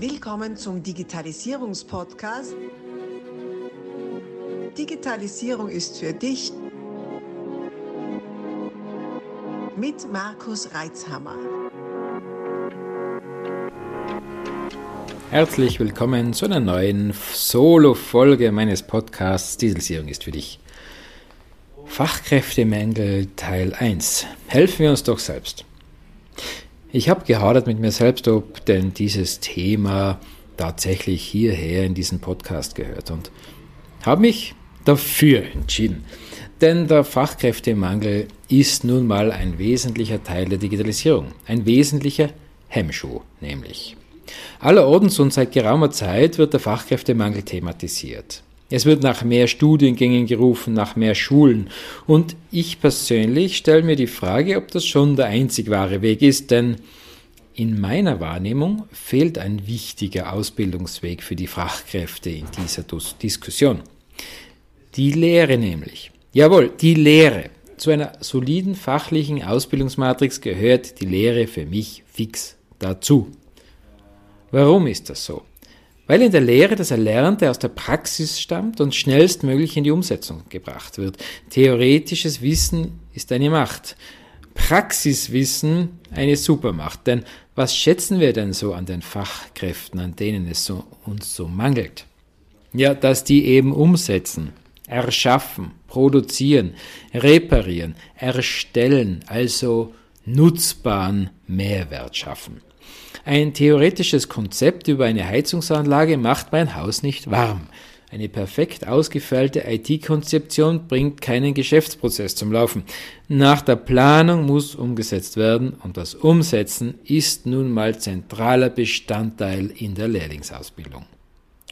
Willkommen zum Digitalisierungspodcast. Digitalisierung ist für dich mit Markus Reitzhammer. Herzlich willkommen zu einer neuen Solo-Folge meines Podcasts Digitalisierung ist für dich. Fachkräftemängel Teil 1. Helfen wir uns doch selbst. Ich habe gehadert mit mir selbst, ob denn dieses Thema tatsächlich hierher in diesen Podcast gehört und habe mich dafür entschieden. Denn der Fachkräftemangel ist nun mal ein wesentlicher Teil der Digitalisierung, ein wesentlicher Hemmschuh nämlich. Allerorts und seit geraumer Zeit wird der Fachkräftemangel thematisiert. Es wird nach mehr Studiengängen gerufen, nach mehr Schulen. Und ich persönlich stelle mir die Frage, ob das schon der einzig wahre Weg ist, denn in meiner Wahrnehmung fehlt ein wichtiger Ausbildungsweg für die Fachkräfte in dieser Diskussion. Die Lehre nämlich. Jawohl, die Lehre. Zu einer soliden fachlichen Ausbildungsmatrix gehört die Lehre für mich fix dazu. Warum ist das so? Weil in der Lehre das Erlernte aus der Praxis stammt und schnellstmöglich in die Umsetzung gebracht wird. Theoretisches Wissen ist eine Macht, Praxiswissen eine Supermacht. Denn was schätzen wir denn so an den Fachkräften, an denen es so, uns so mangelt? Ja, dass die eben umsetzen, erschaffen, produzieren, reparieren, erstellen, also nutzbaren Mehrwert schaffen. Ein theoretisches Konzept über eine Heizungsanlage macht mein Haus nicht warm. Eine perfekt ausgefeilte IT-Konzeption bringt keinen Geschäftsprozess zum Laufen. Nach der Planung muss umgesetzt werden und das Umsetzen ist nun mal zentraler Bestandteil in der Lehrlingsausbildung.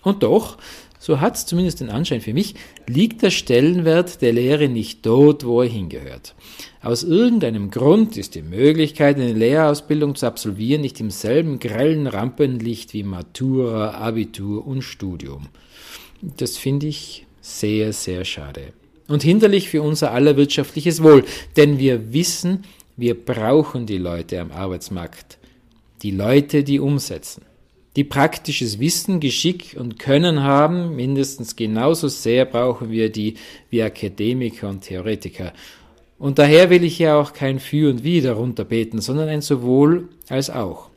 Und doch, so hat es zumindest den Anschein für mich, liegt der Stellenwert der Lehre nicht dort, wo er hingehört. Aus irgendeinem Grund ist die Möglichkeit, eine Lehrausbildung zu absolvieren, nicht im selben grellen Rampenlicht wie Matura, Abitur und Studium. Das finde ich sehr, sehr schade. Und hinderlich für unser aller wirtschaftliches Wohl, denn wir wissen, wir brauchen die Leute am Arbeitsmarkt. Die Leute, die umsetzen. Die praktisches Wissen, Geschick und Können haben, mindestens genauso sehr brauchen wir die wie Akademiker und Theoretiker. Und daher will ich ja auch kein Für und Wider runterbeten, sondern ein sowohl als auch.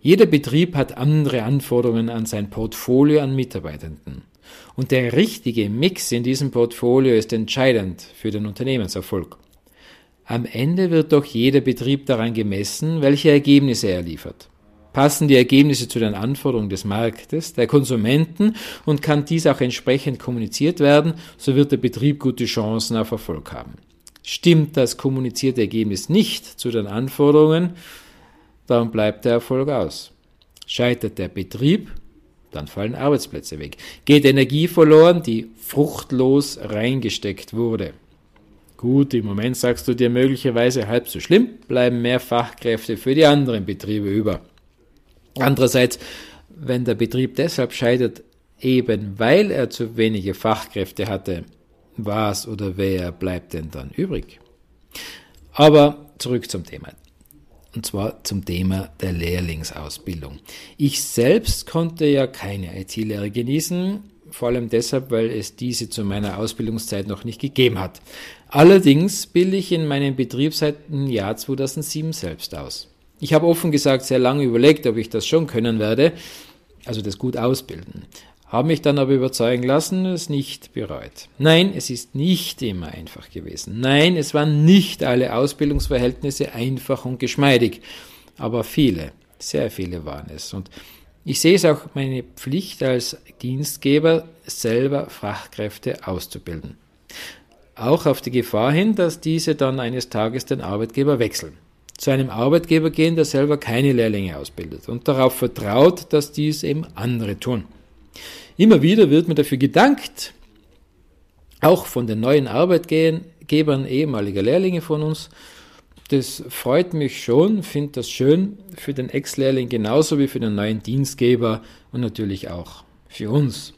Jeder Betrieb hat andere Anforderungen an sein Portfolio an Mitarbeitenden. Und der richtige Mix in diesem Portfolio ist entscheidend für den Unternehmenserfolg. Am Ende wird doch jeder Betrieb daran gemessen, welche Ergebnisse er liefert. Passen die Ergebnisse zu den Anforderungen des Marktes, der Konsumenten und kann dies auch entsprechend kommuniziert werden, so wird der Betrieb gute Chancen auf Erfolg haben. Stimmt das kommunizierte Ergebnis nicht zu den Anforderungen, dann bleibt der Erfolg aus. Scheitert der Betrieb, dann fallen Arbeitsplätze weg. Geht Energie verloren, die fruchtlos reingesteckt wurde. Gut, im Moment sagst du dir möglicherweise halb so schlimm, bleiben mehr Fachkräfte für die anderen Betriebe über. Andererseits, wenn der Betrieb deshalb scheitert, eben weil er zu wenige Fachkräfte hatte, was oder wer bleibt denn dann übrig? Aber zurück zum Thema. Und zwar zum Thema der Lehrlingsausbildung. Ich selbst konnte ja keine IT-Lehre genießen, vor allem deshalb, weil es diese zu meiner Ausbildungszeit noch nicht gegeben hat. Allerdings bilde ich in meinem Betrieb seit dem Jahr 2007 selbst aus. Ich habe offen gesagt sehr lange überlegt, ob ich das schon können werde, also das gut ausbilden habe mich dann aber überzeugen lassen, es nicht bereut. Nein, es ist nicht immer einfach gewesen. Nein, es waren nicht alle Ausbildungsverhältnisse einfach und geschmeidig, aber viele, sehr viele waren es. Und ich sehe es auch meine Pflicht als Dienstgeber, selber Fachkräfte auszubilden. Auch auf die Gefahr hin, dass diese dann eines Tages den Arbeitgeber wechseln. Zu einem Arbeitgeber gehen, der selber keine Lehrlinge ausbildet und darauf vertraut, dass dies eben andere tun. Immer wieder wird mir dafür gedankt, auch von den neuen Arbeitgebern ehemaliger Lehrlinge von uns. Das freut mich schon, finde das schön für den Ex-Lehrling genauso wie für den neuen Dienstgeber und natürlich auch für uns.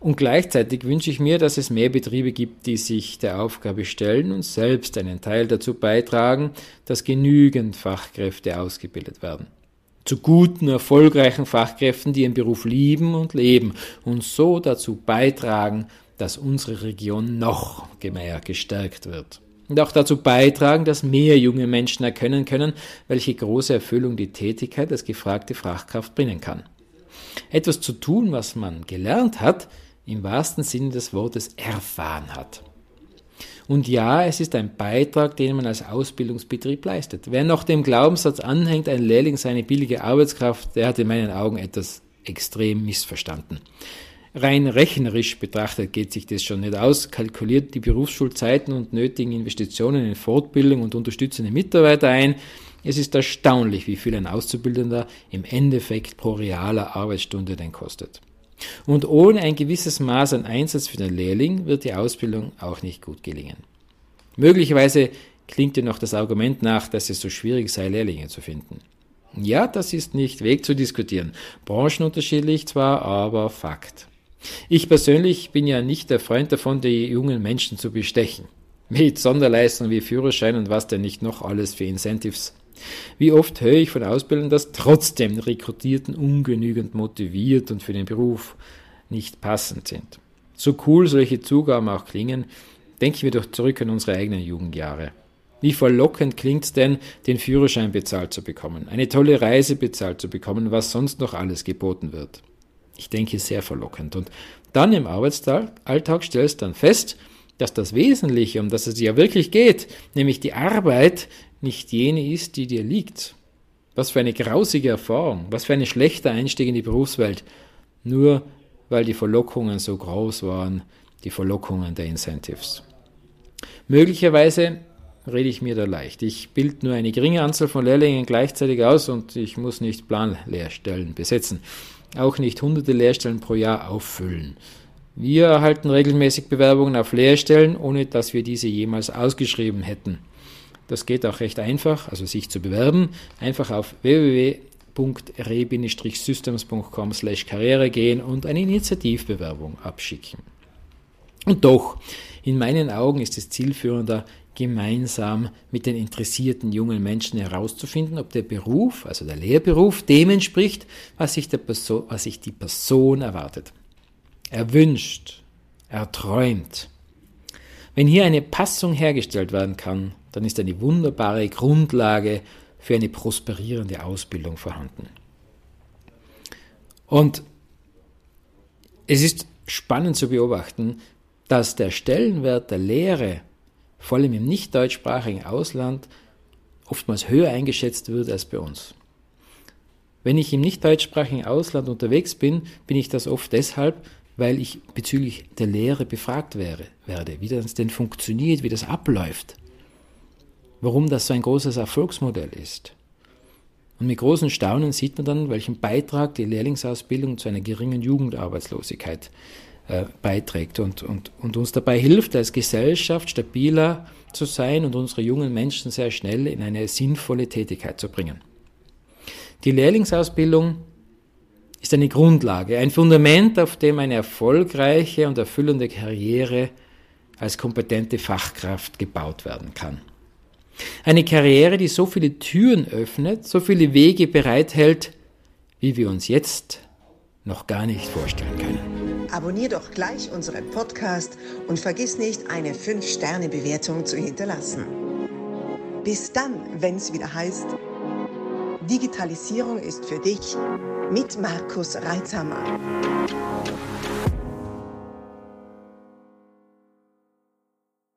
Und gleichzeitig wünsche ich mir, dass es mehr Betriebe gibt, die sich der Aufgabe stellen und selbst einen Teil dazu beitragen, dass genügend Fachkräfte ausgebildet werden. zu guten, erfolgreichen Fachkräften, die ihren Beruf lieben und leben und so dazu beitragen, dass unsere Region noch mehr gestärkt wird. Und auch dazu beitragen, dass mehr junge Menschen erkennen können, welche große Erfüllung die Tätigkeit als gefragte Fachkraft bringen kann. Etwas zu tun, was man gelernt hat, im wahrsten Sinne des Wortes erfahren hat. Und ja, es ist ein Beitrag, den man als Ausbildungsbetrieb leistet. Wer noch dem Glaubenssatz anhängt, ein Lehrling sei eine billige Arbeitskraft, der hat in meinen Augen etwas extrem missverstanden. Rein rechnerisch betrachtet geht sich das schon nicht aus, kalkuliert die Berufsschulzeiten und nötigen Investitionen in Fortbildung und unterstützende Mitarbeiter ein. Es ist erstaunlich, wie viel ein Auszubildender im Endeffekt pro realer Arbeitsstunde denn kostet. Und ohne ein gewisses Maß an Einsatz für den Lehrling wird die Ausbildung auch nicht gut gelingen. Möglicherweise klingt dir noch das Argument nach, dass es so schwierig sei, Lehrlinge zu finden. Ja, das ist nicht wegzudiskutieren. Branchenunterschiedlich zwar, aber Fakt. Ich persönlich bin ja nicht der Freund davon, die jungen Menschen zu bestechen. Mit Sonderleistungen wie Führerschein und was denn nicht noch alles für Incentives. Wie oft höre ich von Ausbildern, dass trotzdem Rekrutierten ungenügend motiviert und für den Beruf nicht passend sind. So cool solche Zugaben auch klingen, denken wir doch zurück an unsere eigenen Jugendjahre. Wie verlockend klingt es denn, den Führerschein bezahlt zu bekommen, eine tolle Reise bezahlt zu bekommen, was sonst noch alles geboten wird. Ich denke, sehr verlockend. Und dann im Arbeitsalltag stellst du dann fest, dass das Wesentliche, um das es ja wirklich geht, nämlich die Arbeit, nicht jene ist, die dir liegt. Was für eine grausige Erfahrung, was für ein schlechter Einstieg in die Berufswelt, nur weil die Verlockungen so groß waren, die Verlockungen der Incentives. Möglicherweise rede ich mir da leicht. Ich bilde nur eine geringe Anzahl von Lehrlingen gleichzeitig aus und ich muss nicht Planlehrstellen besetzen. Auch nicht hunderte Lehrstellen pro Jahr auffüllen. Wir erhalten regelmäßig Bewerbungen auf Lehrstellen, ohne dass wir diese jemals ausgeschrieben hätten. Das geht auch recht einfach, also sich zu bewerben. Einfach auf www.re-systems.com karriere gehen und eine Initiativbewerbung abschicken. Und doch, in meinen Augen ist es zielführender, gemeinsam mit den interessierten jungen Menschen herauszufinden, ob der Beruf, also der Lehrberuf, dem entspricht, was sich, Person, was sich die Person erwartet. Er wünscht, er träumt. Wenn hier eine Passung hergestellt werden kann, dann ist eine wunderbare Grundlage für eine prosperierende Ausbildung vorhanden. Und es ist spannend zu beobachten, dass der Stellenwert der Lehre vor allem im nicht deutschsprachigen Ausland oftmals höher eingeschätzt wird als bei uns. Wenn ich im nicht deutschsprachigen Ausland unterwegs bin, bin ich das oft deshalb, weil ich bezüglich der Lehre befragt wäre, werde, wie das denn funktioniert, wie das abläuft, warum das so ein großes Erfolgsmodell ist. Und mit großem Staunen sieht man dann, welchen Beitrag die Lehrlingsausbildung zu einer geringen Jugendarbeitslosigkeit äh, beiträgt und, und, und uns dabei hilft, als Gesellschaft stabiler zu sein und unsere jungen Menschen sehr schnell in eine sinnvolle Tätigkeit zu bringen. Die Lehrlingsausbildung ist eine Grundlage, ein Fundament, auf dem eine erfolgreiche und erfüllende Karriere als kompetente Fachkraft gebaut werden kann. Eine Karriere, die so viele Türen öffnet, so viele Wege bereithält, wie wir uns jetzt noch gar nicht vorstellen können. Abonnier doch gleich unseren Podcast und vergiss nicht, eine 5-Sterne-Bewertung zu hinterlassen. Bis dann, wenn es wieder heißt, Digitalisierung ist für dich mit Markus Reitzhammer.